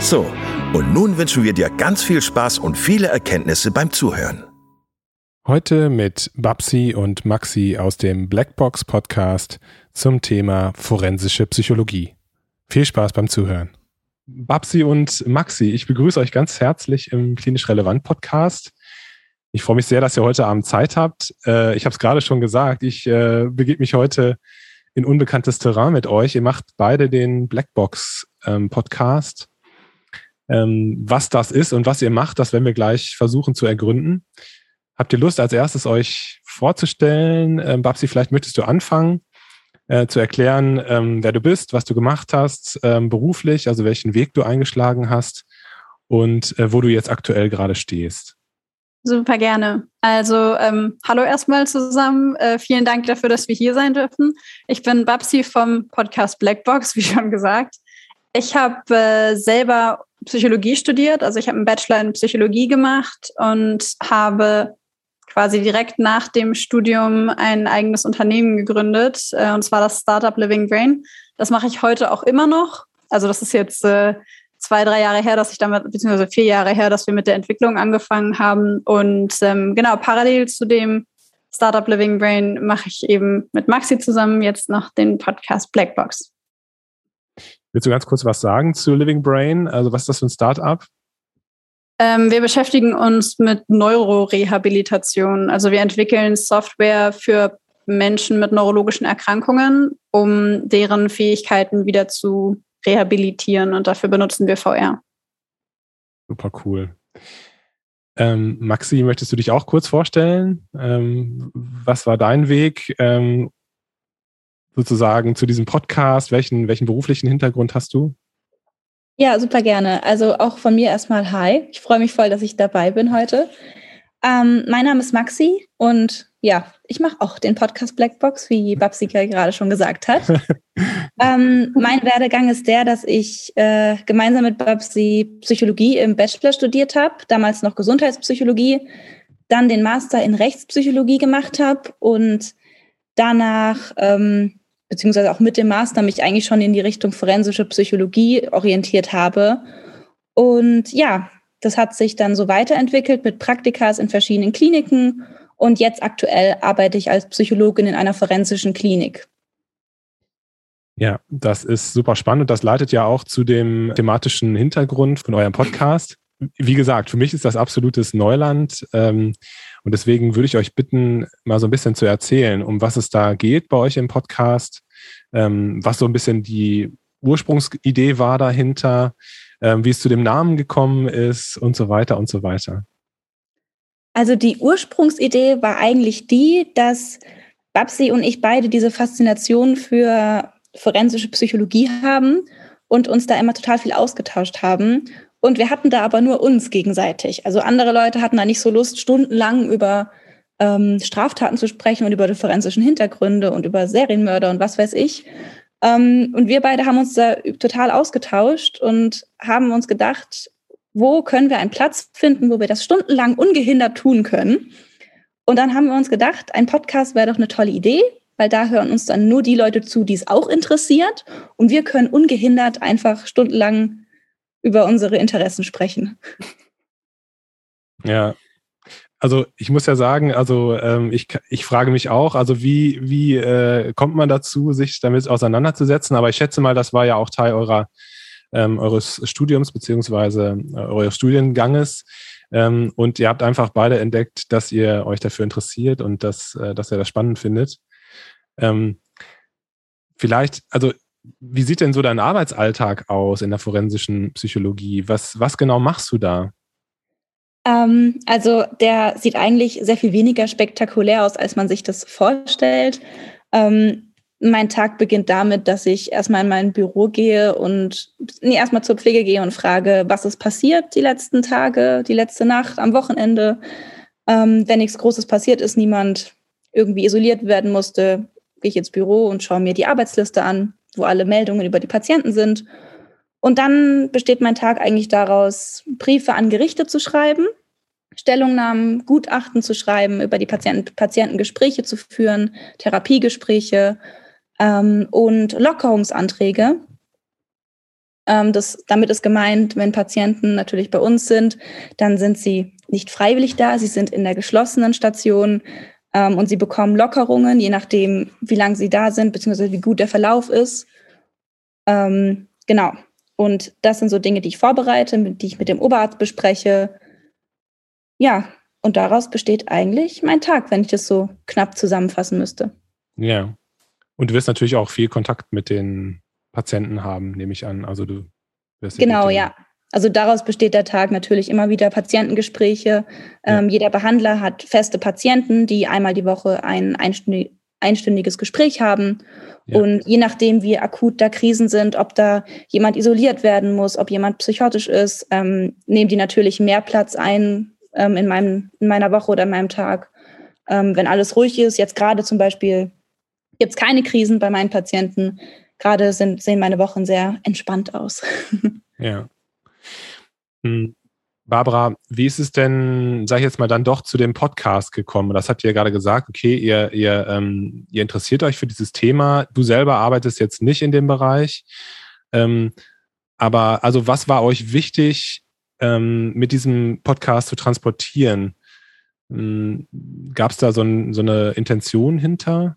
So, und nun wünschen wir dir ganz viel Spaß und viele Erkenntnisse beim Zuhören. Heute mit Babsi und Maxi aus dem Blackbox Podcast zum Thema forensische Psychologie. Viel Spaß beim Zuhören. Babsi und Maxi, ich begrüße euch ganz herzlich im Klinisch Relevant Podcast. Ich freue mich sehr, dass ihr heute Abend Zeit habt. Äh, ich habe es gerade schon gesagt, ich äh, begebe mich heute in unbekanntes Terrain mit euch. Ihr macht beide den Blackbox ähm, Podcast. Ähm, was das ist und was ihr macht, das werden wir gleich versuchen zu ergründen. Habt ihr Lust, als erstes euch vorzustellen? Ähm, Babsi, vielleicht möchtest du anfangen äh, zu erklären, ähm, wer du bist, was du gemacht hast, ähm, beruflich, also welchen Weg du eingeschlagen hast und äh, wo du jetzt aktuell gerade stehst. Super gerne. Also ähm, hallo erstmal zusammen. Äh, vielen Dank dafür, dass wir hier sein dürfen. Ich bin Babsi vom Podcast Blackbox, wie schon gesagt. Ich habe äh, selber Psychologie studiert, also ich habe einen Bachelor in Psychologie gemacht und habe quasi direkt nach dem Studium ein eigenes Unternehmen gegründet, äh, und zwar das Startup Living Brain. Das mache ich heute auch immer noch. Also das ist jetzt äh, zwei, drei Jahre her, dass ich damit, beziehungsweise vier Jahre her, dass wir mit der Entwicklung angefangen haben. Und ähm, genau, parallel zu dem Startup Living Brain mache ich eben mit Maxi zusammen jetzt noch den Podcast Blackbox. Willst du ganz kurz was sagen zu Living Brain? Also was ist das für ein Startup? Ähm, wir beschäftigen uns mit Neurorehabilitation. Also wir entwickeln Software für Menschen mit neurologischen Erkrankungen, um deren Fähigkeiten wieder zu rehabilitieren. Und dafür benutzen wir VR. Super cool. Ähm, Maxi, möchtest du dich auch kurz vorstellen? Ähm, was war dein Weg ähm, sozusagen zu diesem Podcast? Welchen, welchen beruflichen Hintergrund hast du? Ja, super gerne. Also auch von mir erstmal Hi. Ich freue mich voll, dass ich dabei bin heute. Ähm, mein Name ist Maxi und ja, ich mache auch den Podcast Blackbox, wie Babsika gerade schon gesagt hat. ähm, mein Werdegang ist der, dass ich äh, gemeinsam mit Babsi Psychologie im Bachelor studiert habe, damals noch Gesundheitspsychologie, dann den Master in Rechtspsychologie gemacht habe und danach ähm, beziehungsweise auch mit dem Master mich eigentlich schon in die Richtung forensische Psychologie orientiert habe. Und ja, das hat sich dann so weiterentwickelt mit Praktikas in verschiedenen Kliniken. Und jetzt aktuell arbeite ich als Psychologin in einer forensischen Klinik. Ja, das ist super spannend und das leitet ja auch zu dem thematischen Hintergrund von eurem Podcast. Wie gesagt, für mich ist das absolutes Neuland. Ähm, und deswegen würde ich euch bitten, mal so ein bisschen zu erzählen, um was es da geht bei euch im Podcast, ähm, was so ein bisschen die Ursprungsidee war dahinter, ähm, wie es zu dem Namen gekommen ist und so weiter und so weiter. Also die Ursprungsidee war eigentlich die, dass Babsi und ich beide diese Faszination für forensische Psychologie haben und uns da immer total viel ausgetauscht haben und wir hatten da aber nur uns gegenseitig. Also andere Leute hatten da nicht so Lust, stundenlang über ähm, Straftaten zu sprechen und über die forensischen Hintergründe und über Serienmörder und was weiß ich. Ähm, und wir beide haben uns da total ausgetauscht und haben uns gedacht, wo können wir einen Platz finden, wo wir das stundenlang ungehindert tun können. Und dann haben wir uns gedacht, ein Podcast wäre doch eine tolle Idee, weil da hören uns dann nur die Leute zu, die es auch interessiert. Und wir können ungehindert einfach stundenlang über unsere Interessen sprechen. Ja, also ich muss ja sagen, also ähm, ich, ich frage mich auch, also wie, wie äh, kommt man dazu, sich damit auseinanderzusetzen? Aber ich schätze mal, das war ja auch Teil eurer ähm, eures Studiums beziehungsweise äh, eures Studienganges. Ähm, und ihr habt einfach beide entdeckt, dass ihr euch dafür interessiert und dass, äh, dass ihr das spannend findet. Ähm, vielleicht, also wie sieht denn so dein Arbeitsalltag aus in der forensischen Psychologie? Was, was genau machst du da? Ähm, also der sieht eigentlich sehr viel weniger spektakulär aus, als man sich das vorstellt. Ähm, mein Tag beginnt damit, dass ich erstmal in mein Büro gehe und nee, erstmal zur Pflege gehe und frage, was ist passiert die letzten Tage, die letzte Nacht, am Wochenende. Ähm, wenn nichts Großes passiert ist, niemand irgendwie isoliert werden musste, gehe ich ins Büro und schaue mir die Arbeitsliste an, wo alle Meldungen über die Patienten sind und dann besteht mein Tag eigentlich daraus, Briefe an Gerichte zu schreiben, Stellungnahmen, Gutachten zu schreiben, über die Patienten, Patientengespräche zu führen, Therapiegespräche ähm, und Lockerungsanträge. Ähm, das, damit ist gemeint, wenn Patienten natürlich bei uns sind, dann sind sie nicht freiwillig da, sie sind in der geschlossenen Station ähm, und sie bekommen Lockerungen, je nachdem, wie lange sie da sind, beziehungsweise wie gut der Verlauf ist. Ähm, genau, und das sind so Dinge, die ich vorbereite, die ich mit dem Oberarzt bespreche. Ja, und daraus besteht eigentlich mein Tag, wenn ich das so knapp zusammenfassen müsste. Ja. Und du wirst natürlich auch viel Kontakt mit den Patienten haben, nehme ich an. Also du wirst Genau, ja. Also daraus besteht der Tag natürlich immer wieder Patientengespräche. Ja. Ähm, jeder Behandler hat feste Patienten, die einmal die Woche ein einstündig, einstündiges Gespräch haben. Ja. Und je nachdem, wie akut da Krisen sind, ob da jemand isoliert werden muss, ob jemand psychotisch ist, ähm, nehmen die natürlich mehr Platz ein ähm, in, meinem, in meiner Woche oder in meinem Tag. Ähm, wenn alles ruhig ist, jetzt gerade zum Beispiel gibt es keine Krisen bei meinen Patienten. Gerade sind, sehen meine Wochen sehr entspannt aus. ja. Hm. Barbara, wie ist es denn, sag ich jetzt mal, dann doch zu dem Podcast gekommen? Das habt ihr ja gerade gesagt, okay, ihr, ihr, ähm, ihr interessiert euch für dieses Thema. Du selber arbeitest jetzt nicht in dem Bereich. Ähm, aber also was war euch wichtig, ähm, mit diesem Podcast zu transportieren? Ähm, Gab es da so, ein, so eine Intention hinter?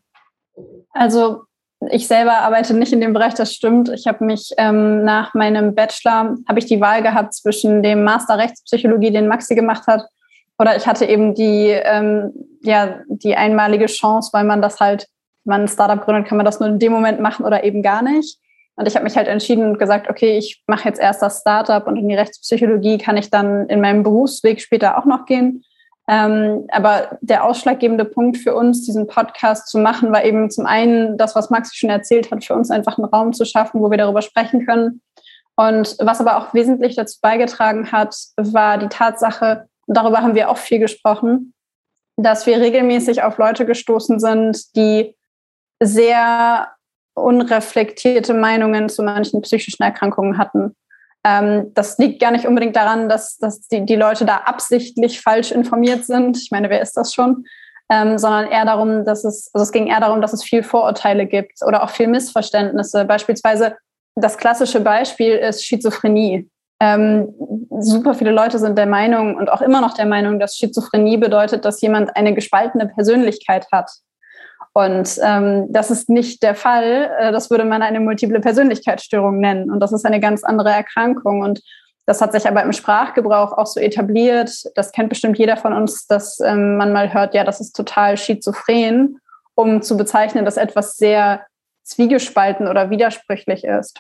Also ich selber arbeite nicht in dem Bereich, das stimmt. Ich habe mich ähm, nach meinem Bachelor, habe ich die Wahl gehabt zwischen dem Master Rechtspsychologie, den Maxi gemacht hat, oder ich hatte eben die, ähm, ja, die einmalige Chance, weil man das halt, wenn man ein Startup gründet, kann man das nur in dem Moment machen oder eben gar nicht. Und ich habe mich halt entschieden und gesagt, okay, ich mache jetzt erst das Startup und in die Rechtspsychologie kann ich dann in meinem Berufsweg später auch noch gehen. Ähm, aber der ausschlaggebende Punkt für uns, diesen Podcast zu machen, war eben zum einen das, was Maxi schon erzählt hat, für uns einfach einen Raum zu schaffen, wo wir darüber sprechen können. Und was aber auch wesentlich dazu beigetragen hat, war die Tatsache, und darüber haben wir auch viel gesprochen, dass wir regelmäßig auf Leute gestoßen sind, die sehr unreflektierte Meinungen zu manchen psychischen Erkrankungen hatten. Ähm, das liegt gar nicht unbedingt daran, dass, dass die, die Leute da absichtlich falsch informiert sind. Ich meine, wer ist das schon? Ähm, sondern eher darum, dass es, also es ging eher darum, dass es viel Vorurteile gibt oder auch viel Missverständnisse. Beispielsweise das klassische Beispiel ist Schizophrenie. Ähm, super viele Leute sind der Meinung und auch immer noch der Meinung, dass Schizophrenie bedeutet, dass jemand eine gespaltene Persönlichkeit hat. Und ähm, das ist nicht der Fall. Äh, das würde man eine multiple Persönlichkeitsstörung nennen. Und das ist eine ganz andere Erkrankung. Und das hat sich aber im Sprachgebrauch auch so etabliert. Das kennt bestimmt jeder von uns, dass ähm, man mal hört, ja, das ist total schizophren, um zu bezeichnen, dass etwas sehr zwiegespalten oder widersprüchlich ist.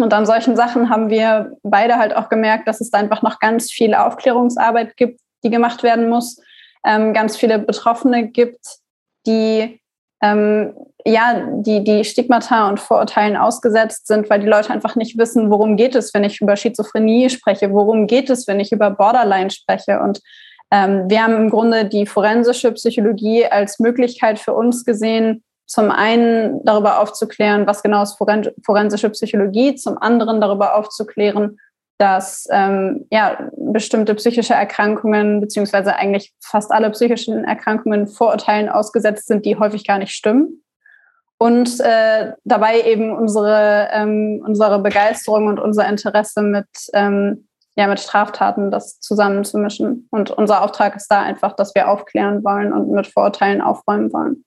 Und an solchen Sachen haben wir beide halt auch gemerkt, dass es da einfach noch ganz viel Aufklärungsarbeit gibt, die gemacht werden muss, ähm, ganz viele Betroffene gibt, die ähm, ja, die, die Stigmata und Vorurteilen ausgesetzt sind, weil die Leute einfach nicht wissen, worum geht es, wenn ich über Schizophrenie spreche, worum geht es, wenn ich über Borderline spreche. Und ähm, wir haben im Grunde die forensische Psychologie als Möglichkeit für uns gesehen, zum einen darüber aufzuklären, was genau ist forensische Psychologie, zum anderen darüber aufzuklären, dass ähm, ja, bestimmte psychische Erkrankungen, beziehungsweise eigentlich fast alle psychischen Erkrankungen Vorurteilen ausgesetzt sind, die häufig gar nicht stimmen. und äh, dabei eben unsere, ähm, unsere Begeisterung und unser Interesse mit, ähm, ja, mit Straftaten das zusammenzumischen. Und unser Auftrag ist da einfach, dass wir aufklären wollen und mit Vorurteilen aufräumen wollen.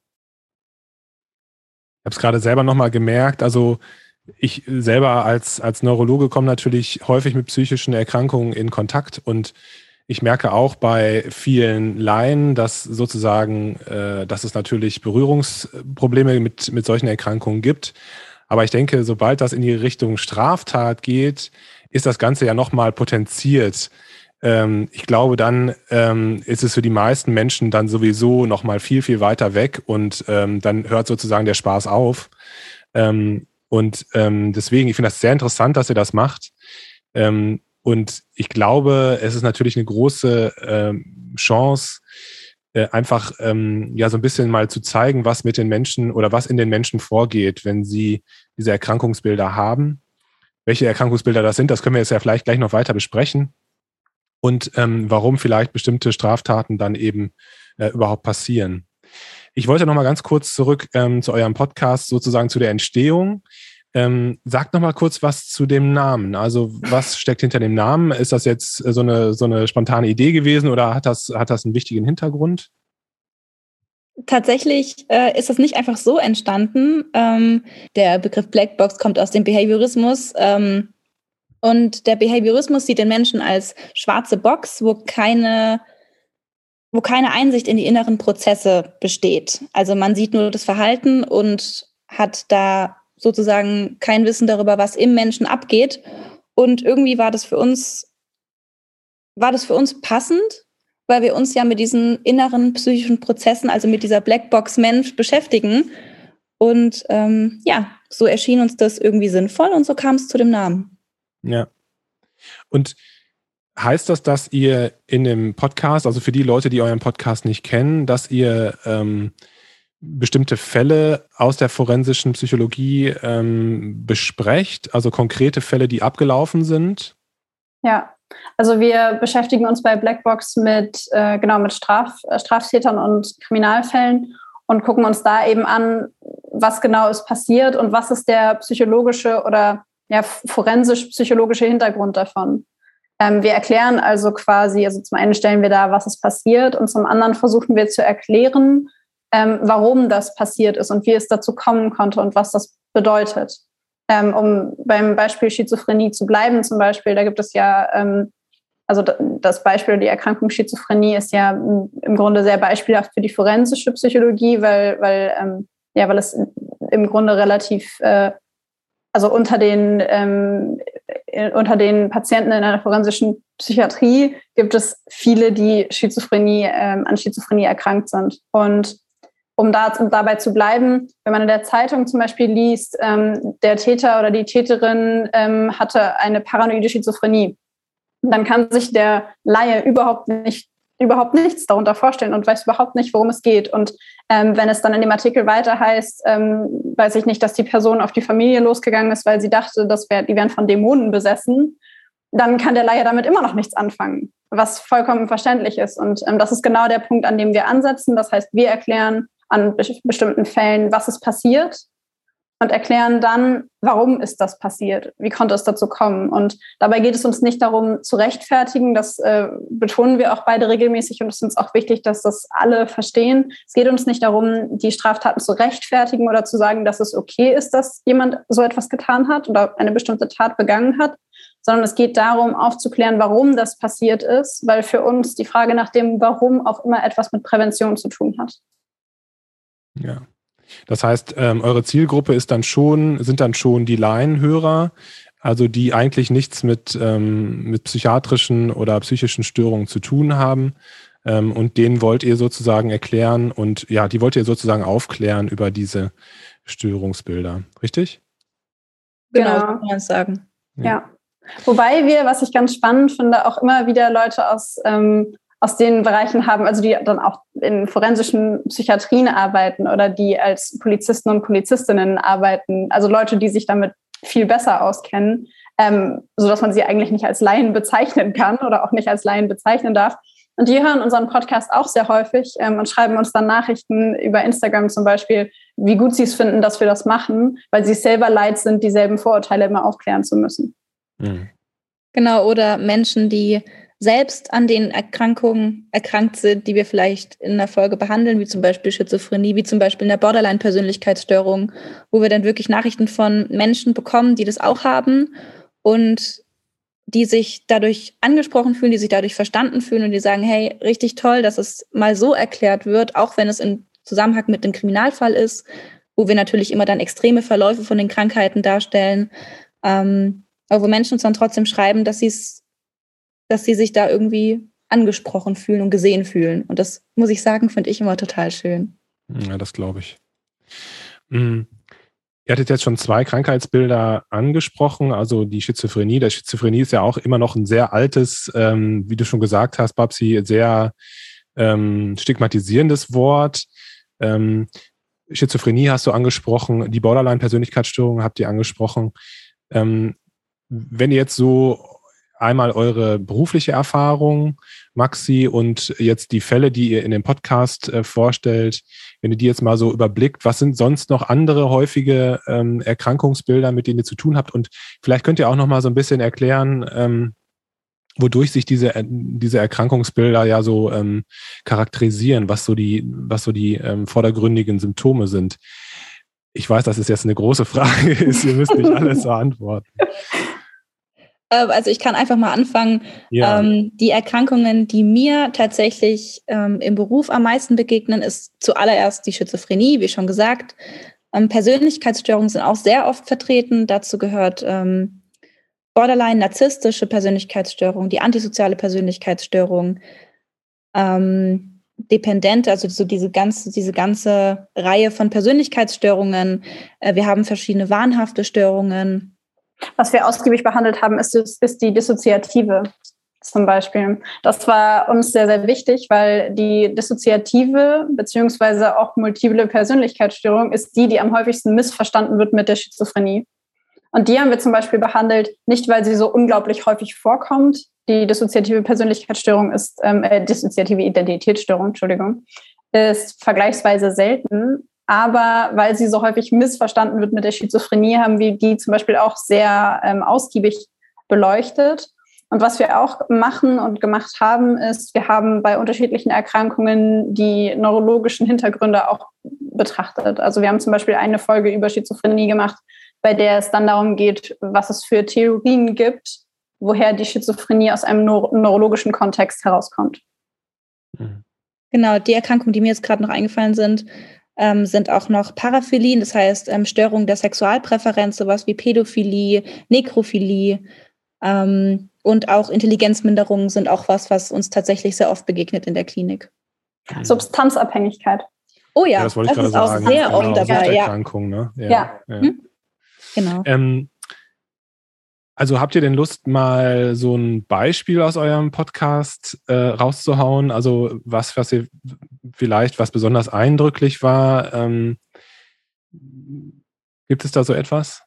Ich habe es gerade selber nochmal gemerkt, also ich selber als, als Neurologe komme natürlich häufig mit psychischen Erkrankungen in Kontakt und ich merke auch bei vielen Laien, dass sozusagen, äh, dass es natürlich Berührungsprobleme mit, mit solchen Erkrankungen gibt. Aber ich denke, sobald das in die Richtung Straftat geht, ist das Ganze ja nochmal potenziert. Ähm, ich glaube, dann ähm, ist es für die meisten Menschen dann sowieso nochmal viel, viel weiter weg und ähm, dann hört sozusagen der Spaß auf. Ähm, und ähm, deswegen, ich finde das sehr interessant, dass ihr das macht. Ähm, und ich glaube, es ist natürlich eine große ähm, Chance, äh, einfach ähm, ja so ein bisschen mal zu zeigen, was mit den Menschen oder was in den Menschen vorgeht, wenn sie diese Erkrankungsbilder haben. Welche Erkrankungsbilder das sind, das können wir jetzt ja vielleicht gleich noch weiter besprechen. Und ähm, warum vielleicht bestimmte Straftaten dann eben äh, überhaupt passieren. Ich wollte noch mal ganz kurz zurück ähm, zu eurem Podcast, sozusagen zu der Entstehung. Ähm, sagt noch mal kurz was zu dem Namen. Also was steckt hinter dem Namen? Ist das jetzt so eine, so eine spontane Idee gewesen oder hat das, hat das einen wichtigen Hintergrund? Tatsächlich äh, ist das nicht einfach so entstanden. Ähm, der Begriff Blackbox kommt aus dem Behaviorismus. Ähm, und der Behaviorismus sieht den Menschen als schwarze Box, wo keine, wo keine Einsicht in die inneren Prozesse besteht. Also man sieht nur das Verhalten und hat da sozusagen kein Wissen darüber, was im Menschen abgeht. Und irgendwie war das für uns, war das für uns passend, weil wir uns ja mit diesen inneren psychischen Prozessen, also mit dieser Blackbox Mensch beschäftigen. Und ähm, ja, so erschien uns das irgendwie sinnvoll und so kam es zu dem Namen. Ja. Und heißt das, dass ihr in dem Podcast, also für die Leute, die euren Podcast nicht kennen, dass ihr ähm, bestimmte Fälle aus der forensischen Psychologie ähm, besprecht, also konkrete Fälle, die abgelaufen sind? Ja, also wir beschäftigen uns bei Blackbox mit äh, genau mit Straf, äh, Straftätern und Kriminalfällen und gucken uns da eben an, was genau ist passiert und was ist der psychologische oder ja, forensisch-psychologische Hintergrund davon. Ähm, wir erklären also quasi, also zum einen stellen wir da, was ist passiert und zum anderen versuchen wir zu erklären, ähm, warum das passiert ist und wie es dazu kommen konnte und was das bedeutet. Ähm, um beim Beispiel Schizophrenie zu bleiben, zum Beispiel, da gibt es ja, ähm, also das Beispiel die Erkrankung Schizophrenie ist ja im Grunde sehr beispielhaft für die forensische Psychologie, weil, weil, ähm, ja, weil es im Grunde relativ, äh, also unter den, ähm, unter den Patienten in einer forensischen Psychiatrie gibt es viele, die Schizophrenie, ähm, an Schizophrenie erkrankt sind. Und um, da, um dabei zu bleiben, wenn man in der Zeitung zum Beispiel liest, ähm, der Täter oder die Täterin ähm, hatte eine paranoide Schizophrenie, dann kann sich der Laie überhaupt nicht überhaupt nichts darunter vorstellen und weiß überhaupt nicht, worum es geht. Und ähm, wenn es dann in dem Artikel weiter heißt, ähm, weiß ich nicht, dass die Person auf die Familie losgegangen ist, weil sie dachte, das wär, die wären von Dämonen besessen, dann kann der Laie damit immer noch nichts anfangen, was vollkommen verständlich ist. Und ähm, das ist genau der Punkt, an dem wir ansetzen. Das heißt, wir erklären, an bestimmten Fällen, was ist passiert und erklären dann, warum ist das passiert, wie konnte es dazu kommen. Und dabei geht es uns nicht darum zu rechtfertigen, das äh, betonen wir auch beide regelmäßig und es ist uns auch wichtig, dass das alle verstehen. Es geht uns nicht darum, die Straftaten zu rechtfertigen oder zu sagen, dass es okay ist, dass jemand so etwas getan hat oder eine bestimmte Tat begangen hat, sondern es geht darum, aufzuklären, warum das passiert ist, weil für uns die Frage nach dem Warum auch immer etwas mit Prävention zu tun hat. Ja. Das heißt, ähm, eure Zielgruppe ist dann schon, sind dann schon die Laienhörer, also die eigentlich nichts mit, ähm, mit psychiatrischen oder psychischen Störungen zu tun haben. Ähm, und denen wollt ihr sozusagen erklären und ja, die wollt ihr sozusagen aufklären über diese Störungsbilder, richtig? Genau, genau. kann man sagen. Ja. ja. Wobei wir, was ich ganz spannend finde, auch immer wieder Leute aus ähm, aus den Bereichen haben, also die dann auch in forensischen Psychiatrien arbeiten oder die als Polizisten und Polizistinnen arbeiten, also Leute, die sich damit viel besser auskennen, ähm, so dass man sie eigentlich nicht als Laien bezeichnen kann oder auch nicht als Laien bezeichnen darf. Und die hören unseren Podcast auch sehr häufig ähm, und schreiben uns dann Nachrichten über Instagram zum Beispiel, wie gut sie es finden, dass wir das machen, weil sie selber leid sind, dieselben Vorurteile immer aufklären zu müssen. Mhm. Genau, oder Menschen, die selbst an den Erkrankungen erkrankt sind, die wir vielleicht in der Folge behandeln, wie zum Beispiel Schizophrenie, wie zum Beispiel in der Borderline-Persönlichkeitsstörung, wo wir dann wirklich Nachrichten von Menschen bekommen, die das auch haben und die sich dadurch angesprochen fühlen, die sich dadurch verstanden fühlen und die sagen, hey, richtig toll, dass es mal so erklärt wird, auch wenn es im Zusammenhang mit dem Kriminalfall ist, wo wir natürlich immer dann extreme Verläufe von den Krankheiten darstellen, ähm, aber wo Menschen uns dann trotzdem schreiben, dass sie es dass sie sich da irgendwie angesprochen fühlen und gesehen fühlen. Und das muss ich sagen, finde ich immer total schön. Ja, das glaube ich. Mhm. Ihr hattet jetzt schon zwei Krankheitsbilder angesprochen, also die Schizophrenie. Der Schizophrenie ist ja auch immer noch ein sehr altes, ähm, wie du schon gesagt hast, Babsi, sehr ähm, stigmatisierendes Wort. Ähm, Schizophrenie hast du angesprochen, die Borderline-Persönlichkeitsstörung habt ihr angesprochen. Ähm, wenn ihr jetzt so einmal eure berufliche Erfahrung, Maxi, und jetzt die Fälle, die ihr in dem Podcast äh, vorstellt. Wenn ihr die jetzt mal so überblickt, was sind sonst noch andere häufige ähm, Erkrankungsbilder, mit denen ihr zu tun habt? Und vielleicht könnt ihr auch noch mal so ein bisschen erklären, ähm, wodurch sich diese, äh, diese Erkrankungsbilder ja so ähm, charakterisieren, was so die, was so die ähm, vordergründigen Symptome sind. Ich weiß, dass es jetzt eine große Frage ist, ihr müsst nicht alles beantworten. Ähm, also ich kann einfach mal anfangen. Ja. Ähm, die Erkrankungen, die mir tatsächlich ähm, im Beruf am meisten begegnen, ist zuallererst die Schizophrenie, wie schon gesagt. Ähm, Persönlichkeitsstörungen sind auch sehr oft vertreten. Dazu gehört Borderline, narzisstische Persönlichkeitsstörung, die antisoziale Persönlichkeitsstörung, Dependente, also so diese ganze, diese ganze Reihe von Persönlichkeitsstörungen. Äh, wir haben verschiedene wahnhafte Störungen. Was wir ausgiebig behandelt haben, ist, ist die Dissoziative zum Beispiel. Das war uns sehr, sehr wichtig, weil die Dissoziative beziehungsweise auch multiple Persönlichkeitsstörung ist die, die am häufigsten missverstanden wird mit der Schizophrenie. Und die haben wir zum Beispiel behandelt, nicht weil sie so unglaublich häufig vorkommt. Die dissoziative Persönlichkeitsstörung ist, ähm, äh, dissoziative Identitätsstörung, Entschuldigung, ist vergleichsweise selten, aber weil sie so häufig missverstanden wird mit der Schizophrenie, haben wir die zum Beispiel auch sehr ähm, ausgiebig beleuchtet. Und was wir auch machen und gemacht haben, ist, wir haben bei unterschiedlichen Erkrankungen die neurologischen Hintergründe auch betrachtet. Also wir haben zum Beispiel eine Folge über Schizophrenie gemacht, bei der es dann darum geht, was es für Theorien gibt, woher die Schizophrenie aus einem neuro neurologischen Kontext herauskommt. Mhm. Genau, die Erkrankungen, die mir jetzt gerade noch eingefallen sind, ähm, sind auch noch Paraphilien, das heißt ähm, Störungen der Sexualpräferenz, sowas wie Pädophilie, Nekrophilie ähm, und auch Intelligenzminderungen sind auch was, was uns tatsächlich sehr oft begegnet in der Klinik. Substanzabhängigkeit. Oh ja, ja das, das ist auch sehr genau, oft dabei. Ja. Ne? ja. ja. ja. Hm? Genau. Ähm, also habt ihr denn Lust, mal so ein Beispiel aus eurem Podcast äh, rauszuhauen? Also was, was ihr vielleicht, was besonders eindrücklich war? Ähm, gibt es da so etwas?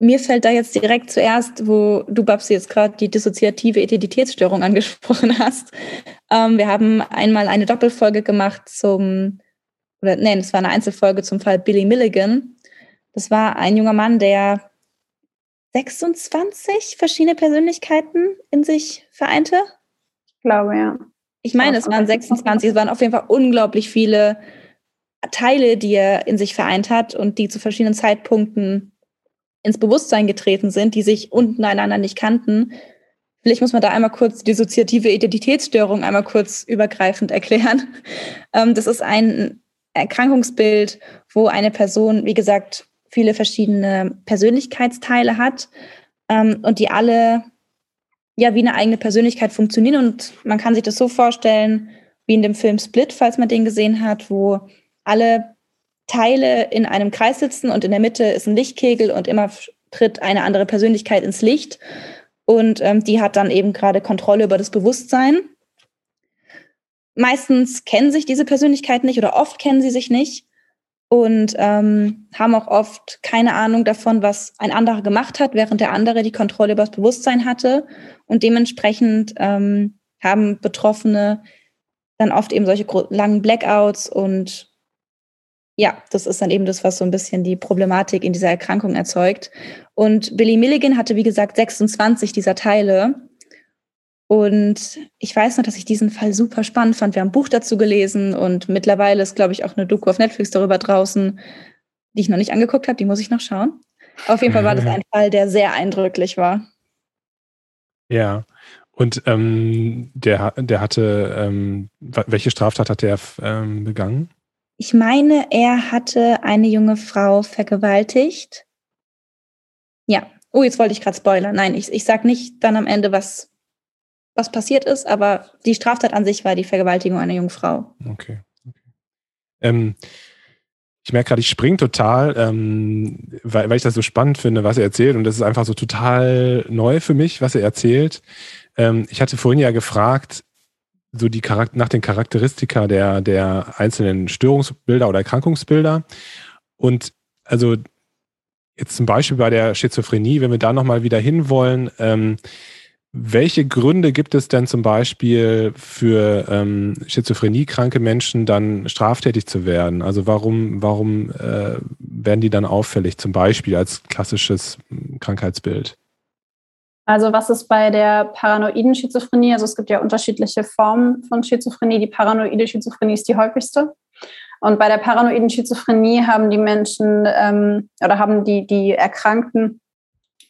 Mir fällt da jetzt direkt zuerst, wo du, Babsi, jetzt gerade die dissoziative Identitätsstörung angesprochen hast. Ähm, wir haben einmal eine Doppelfolge gemacht zum, oder nein, es war eine Einzelfolge zum Fall Billy Milligan. Das war ein junger Mann, der 26 verschiedene Persönlichkeiten in sich vereinte? Ich glaube, ja. Ich meine, es waren 26. Es waren auf jeden Fall unglaublich viele Teile, die er in sich vereint hat und die zu verschiedenen Zeitpunkten ins Bewusstsein getreten sind, die sich untereinander nicht kannten. Vielleicht muss man da einmal kurz die dissoziative Identitätsstörung einmal kurz übergreifend erklären. Ähm, das ist ein Erkrankungsbild, wo eine Person, wie gesagt, viele verschiedene Persönlichkeitsteile hat ähm, und die alle ja wie eine eigene Persönlichkeit funktionieren. Und man kann sich das so vorstellen, wie in dem Film Split, falls man den gesehen hat, wo alle Teile in einem Kreis sitzen und in der Mitte ist ein Lichtkegel und immer tritt eine andere Persönlichkeit ins Licht. Und ähm, die hat dann eben gerade Kontrolle über das Bewusstsein. Meistens kennen sich diese Persönlichkeiten nicht oder oft kennen sie sich nicht und ähm, haben auch oft keine Ahnung davon, was ein anderer gemacht hat, während der andere die Kontrolle über das Bewusstsein hatte. Und dementsprechend ähm, haben Betroffene dann oft eben solche langen Blackouts und ja, das ist dann eben das, was so ein bisschen die Problematik in dieser Erkrankung erzeugt. Und Billy Milligan hatte, wie gesagt, 26 dieser Teile. Und ich weiß noch, dass ich diesen Fall super spannend fand. Wir haben ein Buch dazu gelesen und mittlerweile ist, glaube ich, auch eine Doku auf Netflix darüber draußen, die ich noch nicht angeguckt habe. Die muss ich noch schauen. Auf jeden Fall war das ein Fall, der sehr eindrücklich war. Ja. Und ähm, der, der hatte, ähm, welche Straftat hat der ähm, begangen? Ich meine, er hatte eine junge Frau vergewaltigt. Ja. Oh, jetzt wollte ich gerade spoilern. Nein, ich, ich sag nicht dann am Ende, was, was passiert ist, aber die Straftat an sich war die Vergewaltigung einer jungen Frau. Okay. Ähm, ich merke gerade, ich springe total, ähm, weil, weil ich das so spannend finde, was er erzählt. Und das ist einfach so total neu für mich, was er erzählt. Ähm, ich hatte vorhin ja gefragt, so die Charakter nach den Charakteristika der, der einzelnen Störungsbilder oder Erkrankungsbilder. Und also jetzt zum Beispiel bei der Schizophrenie, wenn wir da nochmal wieder hinwollen, ähm, welche Gründe gibt es denn zum Beispiel für ähm, schizophreniekranke Menschen dann straftätig zu werden? Also warum, warum äh, werden die dann auffällig, zum Beispiel als klassisches Krankheitsbild? Also was ist bei der paranoiden Schizophrenie? Also es gibt ja unterschiedliche Formen von Schizophrenie. Die paranoide Schizophrenie ist die häufigste. Und bei der paranoiden Schizophrenie haben die Menschen ähm, oder haben die, die Erkrankten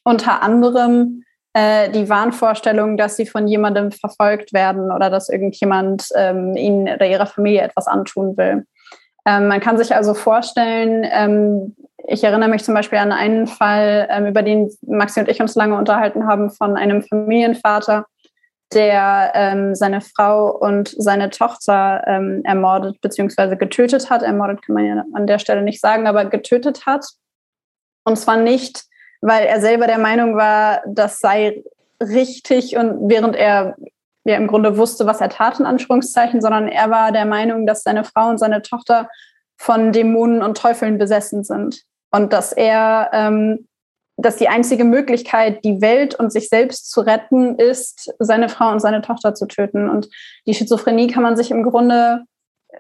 unter anderem äh, die Wahnvorstellung, dass sie von jemandem verfolgt werden oder dass irgendjemand ähm, ihnen oder ihrer Familie etwas antun will. Ähm, man kann sich also vorstellen, ähm, ich erinnere mich zum Beispiel an einen Fall, ähm, über den Maxi und ich uns lange unterhalten haben, von einem Familienvater, der ähm, seine Frau und seine Tochter ähm, ermordet bzw. getötet hat. Ermordet kann man ja an der Stelle nicht sagen, aber getötet hat. Und zwar nicht, weil er selber der Meinung war, das sei richtig und während er ja im Grunde wusste, was er tat, in Anführungszeichen, sondern er war der Meinung, dass seine Frau und seine Tochter von Dämonen und Teufeln besessen sind. Und dass er, ähm, dass die einzige Möglichkeit, die Welt und sich selbst zu retten, ist, seine Frau und seine Tochter zu töten. Und die Schizophrenie kann man sich im Grunde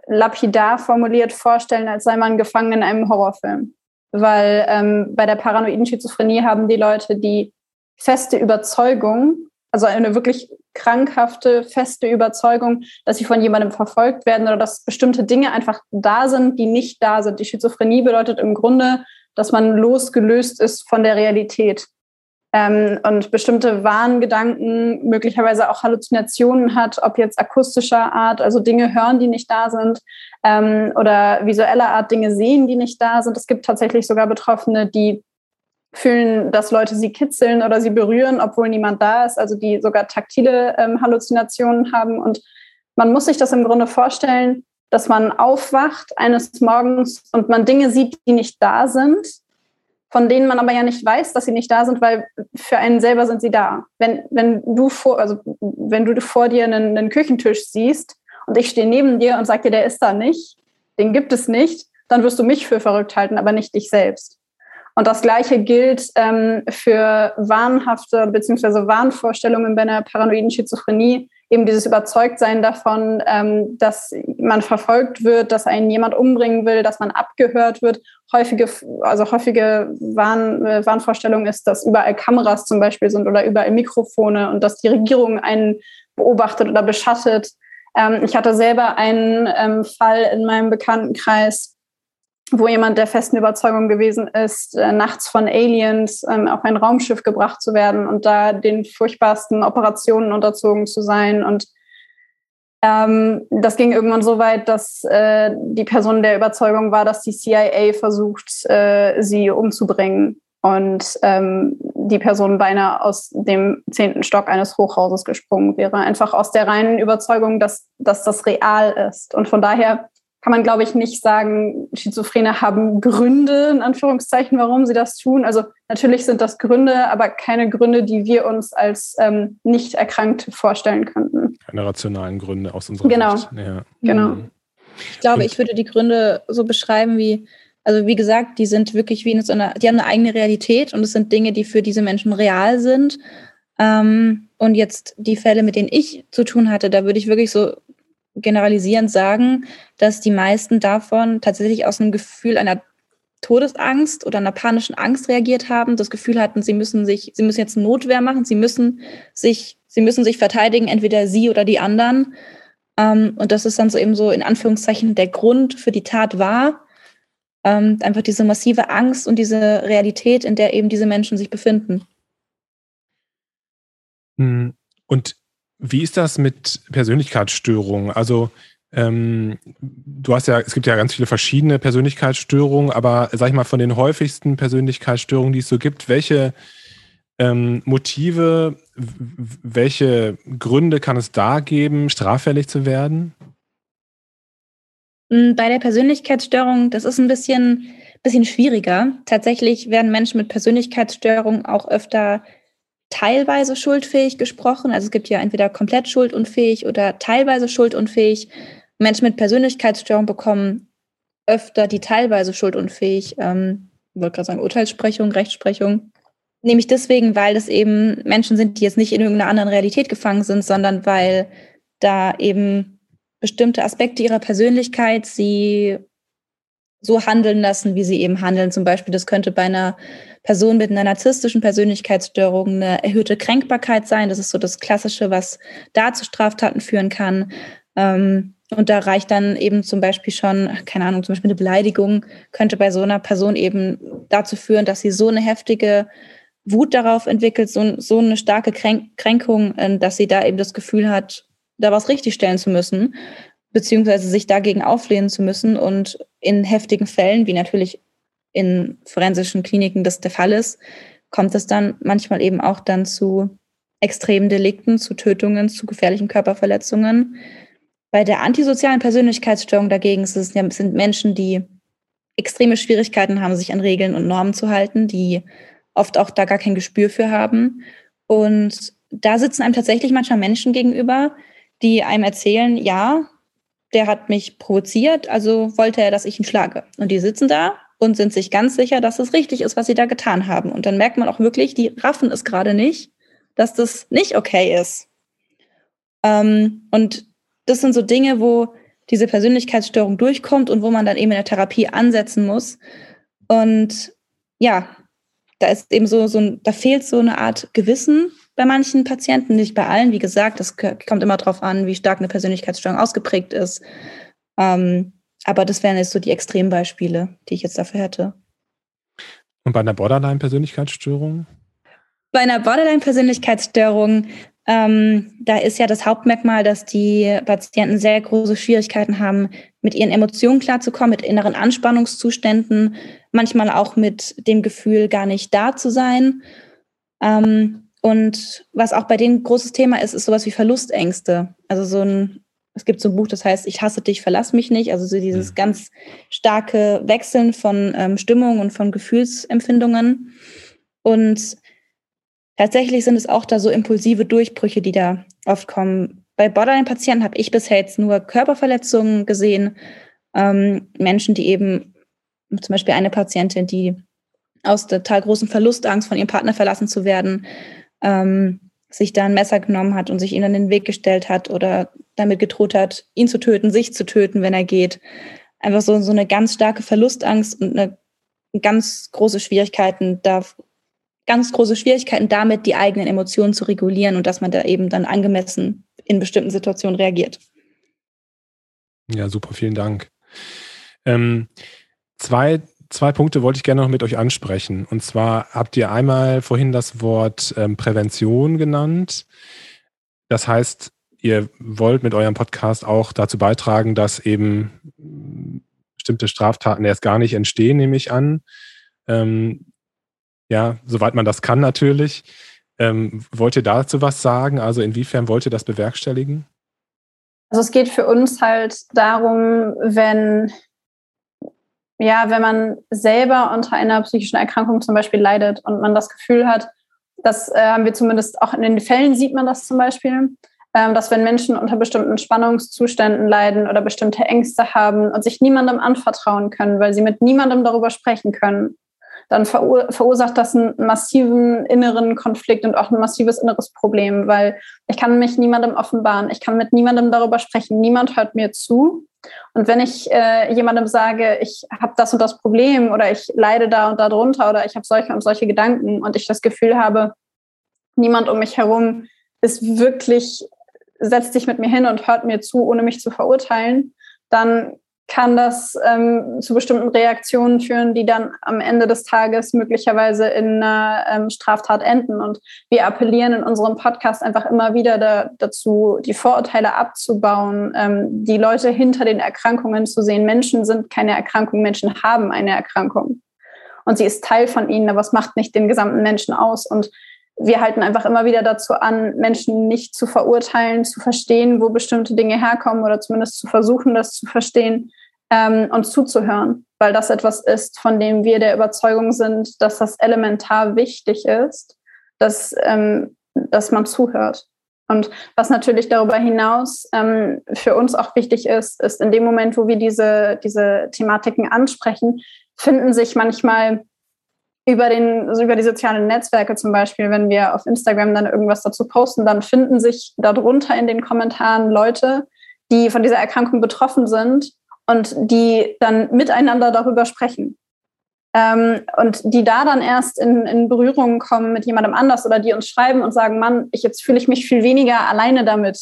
lapidar formuliert vorstellen, als sei man gefangen in einem Horrorfilm. Weil ähm, bei der paranoiden Schizophrenie haben die Leute die feste Überzeugung, also eine wirklich krankhafte, feste Überzeugung, dass sie von jemandem verfolgt werden oder dass bestimmte Dinge einfach da sind, die nicht da sind. Die Schizophrenie bedeutet im Grunde, dass man losgelöst ist von der Realität ähm, und bestimmte Wahngedanken, möglicherweise auch Halluzinationen hat, ob jetzt akustischer Art, also Dinge hören, die nicht da sind, ähm, oder visueller Art Dinge sehen, die nicht da sind. Es gibt tatsächlich sogar Betroffene, die fühlen, dass Leute sie kitzeln oder sie berühren, obwohl niemand da ist, also die sogar taktile ähm, Halluzinationen haben. Und man muss sich das im Grunde vorstellen, dass man aufwacht eines Morgens und man Dinge sieht, die nicht da sind, von denen man aber ja nicht weiß, dass sie nicht da sind, weil für einen selber sind sie da. Wenn, wenn du vor, also wenn du vor dir einen, einen Küchentisch siehst und ich stehe neben dir und sage dir, der ist da nicht, den gibt es nicht, dann wirst du mich für verrückt halten, aber nicht dich selbst. Und das Gleiche gilt ähm, für wahnhafte bzw. Wahnvorstellungen bei einer paranoiden Schizophrenie, eben dieses Überzeugtsein davon, ähm, dass man verfolgt wird, dass einen jemand umbringen will, dass man abgehört wird. Häufige, also häufige Wahn, äh, Wahnvorstellung ist, dass überall Kameras zum Beispiel sind oder überall Mikrofone und dass die Regierung einen beobachtet oder beschattet. Ähm, ich hatte selber einen ähm, Fall in meinem Bekanntenkreis, wo jemand der festen Überzeugung gewesen ist, äh, nachts von Aliens ähm, auf ein Raumschiff gebracht zu werden und da den furchtbarsten Operationen unterzogen zu sein. Und ähm, das ging irgendwann so weit, dass äh, die Person der Überzeugung war, dass die CIA versucht, äh, sie umzubringen und ähm, die Person beinahe aus dem zehnten Stock eines Hochhauses gesprungen wäre. Einfach aus der reinen Überzeugung, dass, dass das real ist. Und von daher kann man, glaube ich, nicht sagen, Schizophrene haben Gründe, in Anführungszeichen, warum sie das tun. Also natürlich sind das Gründe, aber keine Gründe, die wir uns als ähm, nicht erkrankt vorstellen könnten. Keine rationalen Gründe aus unserer genau. Sicht. Ja. Genau. Mhm. Ich glaube, Und ich würde die Gründe so beschreiben wie, also wie gesagt, die sind wirklich wie in so einer, die haben eine eigene Realität und es sind Dinge, die für diese Menschen real sind. Ähm, und jetzt die Fälle, mit denen ich zu tun hatte, da würde ich wirklich so generalisierend sagen, dass die meisten davon tatsächlich aus einem Gefühl einer Todesangst oder einer panischen Angst reagiert haben, das Gefühl hatten, sie müssen sich, sie müssen jetzt Notwehr machen, sie müssen sich, sie müssen sich verteidigen, entweder sie oder die anderen. Ähm, und das ist dann so eben so in Anführungszeichen der Grund für die Tat war. Ähm, einfach diese massive Angst und diese Realität, in der eben diese Menschen sich befinden. Hm, und wie ist das mit Persönlichkeitsstörungen? Also ähm, du hast ja, es gibt ja ganz viele verschiedene Persönlichkeitsstörungen, aber sag ich mal, von den häufigsten Persönlichkeitsstörungen, die es so gibt, welche ähm, Motive, welche Gründe kann es da geben, straffällig zu werden? Hm, bei der Persönlichkeitsstörung, das ist ein bisschen, bisschen schwieriger. Tatsächlich werden Menschen mit Persönlichkeitsstörungen auch öfter teilweise schuldfähig gesprochen. Also es gibt ja entweder komplett schuldunfähig oder teilweise schuldunfähig. Menschen mit Persönlichkeitsstörung bekommen öfter die teilweise schuldunfähig, ähm, wollte gerade sagen, Urteilssprechung, Rechtsprechung. Nämlich deswegen, weil es eben Menschen sind, die jetzt nicht in irgendeiner anderen Realität gefangen sind, sondern weil da eben bestimmte Aspekte ihrer Persönlichkeit sie so handeln lassen, wie sie eben handeln. Zum Beispiel, das könnte bei einer Person mit einer narzisstischen Persönlichkeitsstörung eine erhöhte Kränkbarkeit sein. Das ist so das Klassische, was da zu Straftaten führen kann. Ähm, und da reicht dann eben zum Beispiel schon, keine Ahnung, zum Beispiel eine Beleidigung könnte bei so einer Person eben dazu führen, dass sie so eine heftige Wut darauf entwickelt, so, so eine starke Kränk Kränkung, äh, dass sie da eben das Gefühl hat, da was richtigstellen zu müssen, beziehungsweise sich dagegen auflehnen zu müssen. Und in heftigen Fällen, wie natürlich in forensischen Kliniken das der Fall ist, kommt es dann manchmal eben auch dann zu extremen Delikten, zu Tötungen, zu gefährlichen Körperverletzungen. Bei der antisozialen Persönlichkeitsstörung dagegen sind Menschen, die extreme Schwierigkeiten haben, sich an Regeln und Normen zu halten, die oft auch da gar kein Gespür für haben. Und da sitzen einem tatsächlich manchmal Menschen gegenüber, die einem erzählen, ja, der hat mich provoziert, also wollte er, dass ich ihn schlage. Und die sitzen da und sind sich ganz sicher, dass es richtig ist, was sie da getan haben. Und dann merkt man auch wirklich, die raffen es gerade nicht, dass das nicht okay ist. Ähm, und das sind so Dinge, wo diese Persönlichkeitsstörung durchkommt und wo man dann eben in der Therapie ansetzen muss. Und ja, da ist eben so, so ein, da fehlt so eine Art Gewissen bei manchen Patienten, nicht bei allen. Wie gesagt, das kommt immer darauf an, wie stark eine Persönlichkeitsstörung ausgeprägt ist. Ähm, aber das wären jetzt so die Extrembeispiele, die ich jetzt dafür hätte. Und bei einer Borderline-Persönlichkeitsstörung? Bei einer Borderline-Persönlichkeitsstörung ähm, da ist ja das Hauptmerkmal, dass die Patienten sehr große Schwierigkeiten haben, mit ihren Emotionen klarzukommen, mit inneren Anspannungszuständen, manchmal auch mit dem Gefühl, gar nicht da zu sein. Ähm, und was auch bei denen großes Thema ist, ist sowas wie Verlustängste. Also so ein, es gibt so ein Buch, das heißt, ich hasse dich, verlass mich nicht. Also so dieses mhm. ganz starke Wechseln von ähm, Stimmung und von Gefühlsempfindungen. Und Tatsächlich sind es auch da so impulsive Durchbrüche, die da oft kommen. Bei Borderline-Patienten habe ich bisher jetzt nur Körperverletzungen gesehen. Ähm, Menschen, die eben, zum Beispiel eine Patientin, die aus total großen Verlustangst von ihrem Partner verlassen zu werden, ähm, sich da ein Messer genommen hat und sich ihn an den Weg gestellt hat oder damit gedroht hat, ihn zu töten, sich zu töten, wenn er geht. Einfach so, so eine ganz starke Verlustangst und eine ganz große Schwierigkeiten, da ganz große Schwierigkeiten damit, die eigenen Emotionen zu regulieren und dass man da eben dann angemessen in bestimmten Situationen reagiert. Ja, super, vielen Dank. Ähm, zwei, zwei Punkte wollte ich gerne noch mit euch ansprechen. Und zwar habt ihr einmal vorhin das Wort ähm, Prävention genannt. Das heißt, ihr wollt mit eurem Podcast auch dazu beitragen, dass eben bestimmte Straftaten erst gar nicht entstehen, nehme ich an. Ähm, ja, soweit man das kann natürlich. Ähm, wollt ihr dazu was sagen? Also inwiefern wollt ihr das bewerkstelligen? Also es geht für uns halt darum, wenn ja, wenn man selber unter einer psychischen Erkrankung zum Beispiel leidet und man das Gefühl hat, das äh, haben wir zumindest auch in den Fällen sieht man das zum Beispiel, äh, dass wenn Menschen unter bestimmten Spannungszuständen leiden oder bestimmte Ängste haben und sich niemandem anvertrauen können, weil sie mit niemandem darüber sprechen können, dann verur verursacht das einen massiven inneren Konflikt und auch ein massives inneres Problem, weil ich kann mich niemandem offenbaren, ich kann mit niemandem darüber sprechen, niemand hört mir zu. Und wenn ich äh, jemandem sage, ich habe das und das Problem oder ich leide da und da drunter oder ich habe solche und solche Gedanken und ich das Gefühl habe, niemand um mich herum ist wirklich, setzt sich mit mir hin und hört mir zu, ohne mich zu verurteilen, dann kann das ähm, zu bestimmten Reaktionen führen, die dann am Ende des Tages möglicherweise in einer ähm, Straftat enden. Und wir appellieren in unserem Podcast einfach immer wieder da, dazu, die Vorurteile abzubauen, ähm, die Leute hinter den Erkrankungen zu sehen. Menschen sind keine Erkrankung, Menschen haben eine Erkrankung. Und sie ist Teil von ihnen, aber es macht nicht den gesamten Menschen aus. Und wir halten einfach immer wieder dazu an, Menschen nicht zu verurteilen, zu verstehen, wo bestimmte Dinge herkommen oder zumindest zu versuchen, das zu verstehen ähm, und zuzuhören, weil das etwas ist, von dem wir der Überzeugung sind, dass das elementar wichtig ist, dass, ähm, dass man zuhört. Und was natürlich darüber hinaus ähm, für uns auch wichtig ist, ist in dem Moment, wo wir diese, diese Thematiken ansprechen, finden sich manchmal über, den, also über die sozialen Netzwerke zum Beispiel, wenn wir auf Instagram dann irgendwas dazu posten, dann finden sich darunter in den Kommentaren Leute, die von dieser Erkrankung betroffen sind und die dann miteinander darüber sprechen. Ähm, und die da dann erst in, in Berührung kommen mit jemandem anders oder die uns schreiben und sagen, Mann, ich jetzt fühle ich mich viel weniger alleine damit.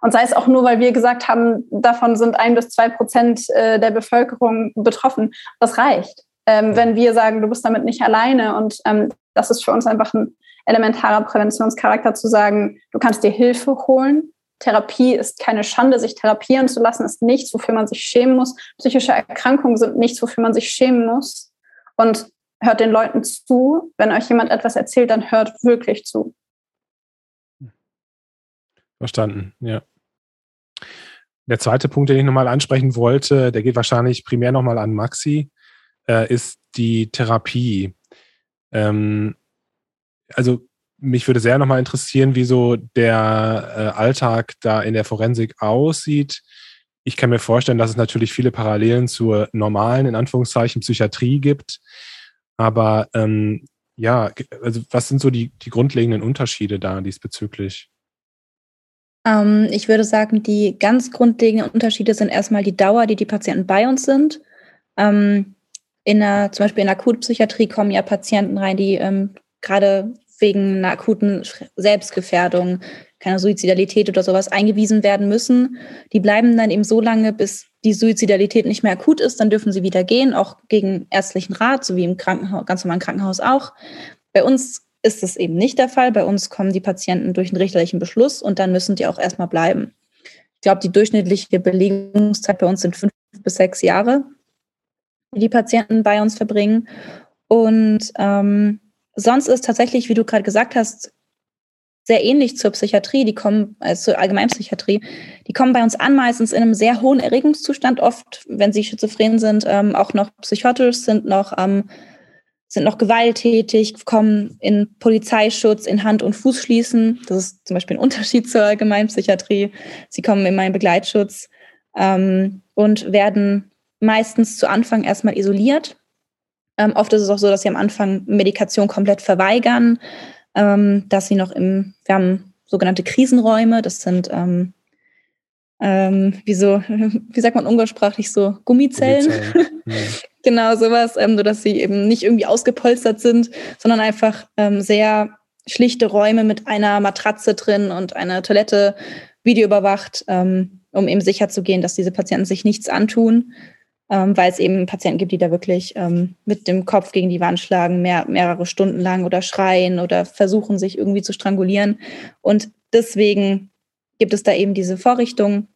Und sei es auch nur, weil wir gesagt haben, davon sind ein bis zwei Prozent äh, der Bevölkerung betroffen. Das reicht ähm, wenn wir sagen, du bist damit nicht alleine. Und ähm, das ist für uns einfach ein elementarer Präventionscharakter zu sagen, du kannst dir Hilfe holen. Therapie ist keine Schande, sich therapieren zu lassen, ist nichts, wofür man sich schämen muss. Psychische Erkrankungen sind nichts, wofür man sich schämen muss. Und hört den Leuten zu. Wenn euch jemand etwas erzählt, dann hört wirklich zu. Verstanden, ja. Der zweite Punkt, den ich nochmal ansprechen wollte, der geht wahrscheinlich primär nochmal an Maxi äh, ist die Therapie. Ähm, also mich würde sehr nochmal interessieren, wie so der äh, Alltag da in der Forensik aussieht. Ich kann mir vorstellen, dass es natürlich viele Parallelen zur normalen, in Anführungszeichen, Psychiatrie gibt. Aber ähm, ja, also was sind so die, die grundlegenden Unterschiede da diesbezüglich? Ähm, ich würde sagen, die ganz grundlegenden Unterschiede sind erstmal die Dauer, die die Patienten bei uns sind. Ähm, in der, zum Beispiel in der Akutpsychiatrie kommen ja Patienten rein, die ähm, gerade wegen einer akuten Selbstgefährdung, keiner Suizidalität oder sowas eingewiesen werden müssen. Die bleiben dann eben so lange, bis die Suizidalität nicht mehr akut ist, dann dürfen sie wieder gehen, auch gegen ärztlichen Rat, so wie im Krankenhaus, ganz normalen Krankenhaus auch. Bei uns ist das eben nicht der Fall. Bei uns kommen die Patienten durch einen richterlichen Beschluss und dann müssen die auch erstmal bleiben. Ich glaube, die durchschnittliche Belegungszeit bei uns sind fünf bis sechs Jahre die Patienten bei uns verbringen. Und ähm, sonst ist tatsächlich, wie du gerade gesagt hast, sehr ähnlich zur Psychiatrie, die kommen, also zur Allgemeinpsychiatrie, die kommen bei uns an, meistens in einem sehr hohen Erregungszustand, oft, wenn sie schizophren sind, ähm, auch noch psychotisch, sind noch, ähm, sind noch gewalttätig, kommen in Polizeischutz, in Hand- und Fußschließen. Das ist zum Beispiel ein Unterschied zur Allgemeinpsychiatrie. Sie kommen in meinen Begleitschutz ähm, und werden meistens zu Anfang erstmal isoliert. Ähm, oft ist es auch so, dass sie am Anfang Medikation komplett verweigern, ähm, dass sie noch im, wir haben sogenannte Krisenräume, das sind ähm, ähm, wie so, wie sagt man umgangssprachlich so, Gummizellen. Gummizellen. Ja. genau, sowas, ähm, sodass sie eben nicht irgendwie ausgepolstert sind, sondern einfach ähm, sehr schlichte Räume mit einer Matratze drin und einer Toilette videoüberwacht, ähm, um eben sicher zu gehen, dass diese Patienten sich nichts antun ähm, weil es eben Patienten gibt, die da wirklich ähm, mit dem Kopf gegen die Wand schlagen, mehr, mehrere Stunden lang oder schreien oder versuchen, sich irgendwie zu strangulieren. Und deswegen gibt es da eben diese Vorrichtung.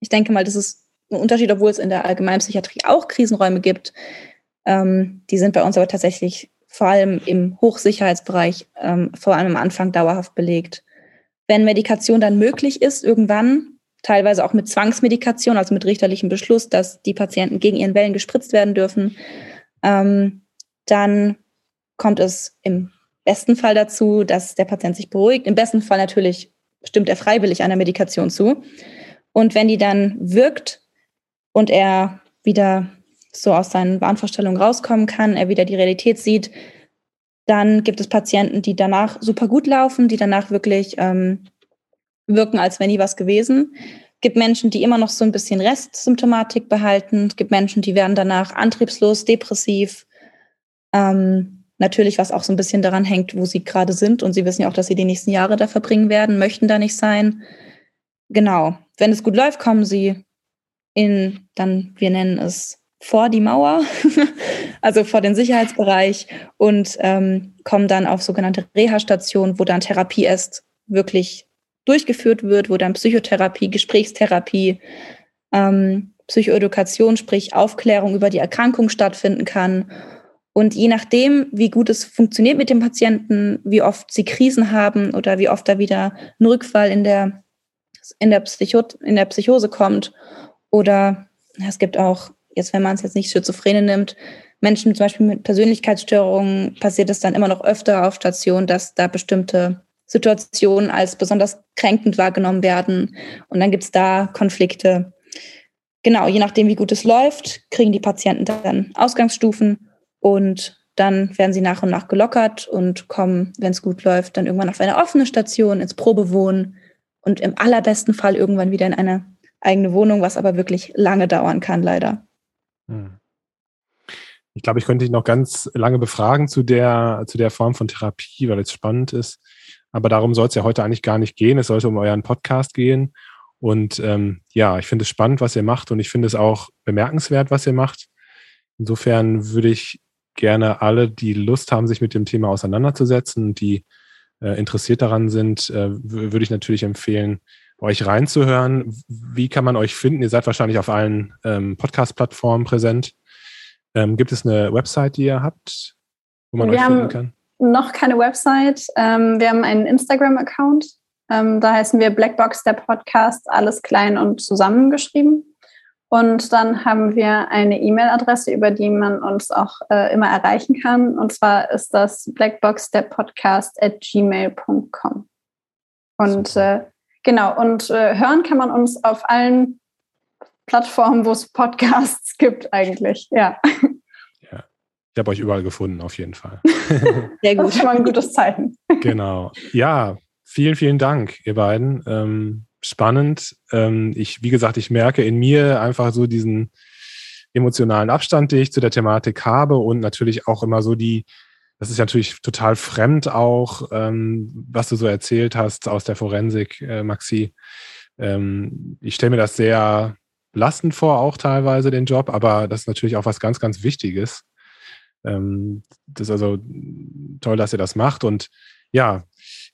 Ich denke mal, das ist ein Unterschied, obwohl es in der Allgemeinpsychiatrie auch Krisenräume gibt. Ähm, die sind bei uns aber tatsächlich vor allem im Hochsicherheitsbereich, ähm, vor allem am Anfang dauerhaft belegt. Wenn Medikation dann möglich ist, irgendwann, teilweise auch mit Zwangsmedikation, also mit richterlichem Beschluss, dass die Patienten gegen ihren Wellen gespritzt werden dürfen. Ähm, dann kommt es im besten Fall dazu, dass der Patient sich beruhigt. Im besten Fall natürlich stimmt er freiwillig einer Medikation zu. Und wenn die dann wirkt und er wieder so aus seinen Wahnvorstellungen rauskommen kann, er wieder die Realität sieht. Dann gibt es Patienten, die danach super gut laufen, die danach wirklich ähm, wirken, als wäre nie was gewesen. Es gibt Menschen, die immer noch so ein bisschen Restsymptomatik behalten. Es gibt Menschen, die werden danach antriebslos, depressiv. Ähm, natürlich, was auch so ein bisschen daran hängt, wo sie gerade sind. Und sie wissen ja auch, dass sie die nächsten Jahre da verbringen werden, möchten da nicht sein. Genau. Wenn es gut läuft, kommen sie in, dann, wir nennen es vor die Mauer, also vor den Sicherheitsbereich und ähm, kommen dann auf sogenannte Reha-Stationen, wo dann Therapie erst wirklich durchgeführt wird, wo dann Psychotherapie, Gesprächstherapie, ähm, Psychoedukation, sprich Aufklärung über die Erkrankung stattfinden kann. Und je nachdem, wie gut es funktioniert mit dem Patienten, wie oft sie Krisen haben oder wie oft da wieder ein Rückfall in der, in der, Psycho in der Psychose kommt oder es gibt auch jetzt wenn man es jetzt nicht Schizophrene nimmt, Menschen zum Beispiel mit Persönlichkeitsstörungen passiert es dann immer noch öfter auf Station, dass da bestimmte Situationen als besonders kränkend wahrgenommen werden. Und dann gibt es da Konflikte. Genau, je nachdem, wie gut es läuft, kriegen die Patienten dann Ausgangsstufen und dann werden sie nach und nach gelockert und kommen, wenn es gut läuft, dann irgendwann auf eine offene Station, ins Probewohnen und im allerbesten Fall irgendwann wieder in eine eigene Wohnung, was aber wirklich lange dauern kann, leider. Hm. Ich glaube, ich könnte dich noch ganz lange befragen zu der, zu der Form von Therapie, weil es spannend ist. Aber darum soll es ja heute eigentlich gar nicht gehen. Es sollte um euren Podcast gehen. Und ähm, ja, ich finde es spannend, was ihr macht und ich finde es auch bemerkenswert, was ihr macht. Insofern würde ich gerne alle, die Lust haben, sich mit dem Thema auseinanderzusetzen und die äh, interessiert daran sind, äh, würde ich natürlich empfehlen, euch reinzuhören. Wie kann man euch finden? Ihr seid wahrscheinlich auf allen ähm, Podcast-Plattformen präsent. Ähm, gibt es eine Website, die ihr habt, wo man wir euch finden kann? Noch keine Website. Ähm, wir haben einen Instagram-Account. Ähm, da heißen wir Blackbox der Podcast, alles klein und zusammengeschrieben. Und dann haben wir eine E-Mail-Adresse, über die man uns auch äh, immer erreichen kann. Und zwar ist das blackboxderpodcast at gmail.com. Und äh, Genau, und äh, hören kann man uns auf allen Plattformen, wo es Podcasts gibt, eigentlich, ja. Ja, ich habe euch überall gefunden, auf jeden Fall. Sehr gut. Das ist schon mal ein gutes Zeichen. Genau. Ja, vielen, vielen Dank, ihr beiden. Ähm, spannend. Ähm, ich, wie gesagt, ich merke in mir einfach so diesen emotionalen Abstand, den ich zu der Thematik habe und natürlich auch immer so die, das ist natürlich total fremd auch, ähm, was du so erzählt hast aus der Forensik, äh, Maxi. Ähm, ich stelle mir das sehr belastend vor, auch teilweise den Job, aber das ist natürlich auch was ganz, ganz Wichtiges. Ähm, das ist also toll, dass ihr das macht. Und ja,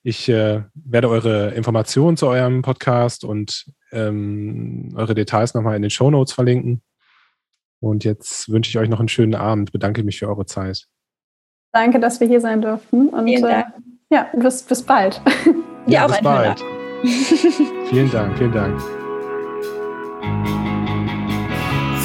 ich äh, werde eure Informationen zu eurem Podcast und ähm, eure Details nochmal in den Show Notes verlinken. Und jetzt wünsche ich euch noch einen schönen Abend, bedanke mich für eure Zeit. Danke, dass wir hier sein durften. Und äh, ja, bis, bis bald. Ja, ja bis bald. vielen Dank, vielen Dank.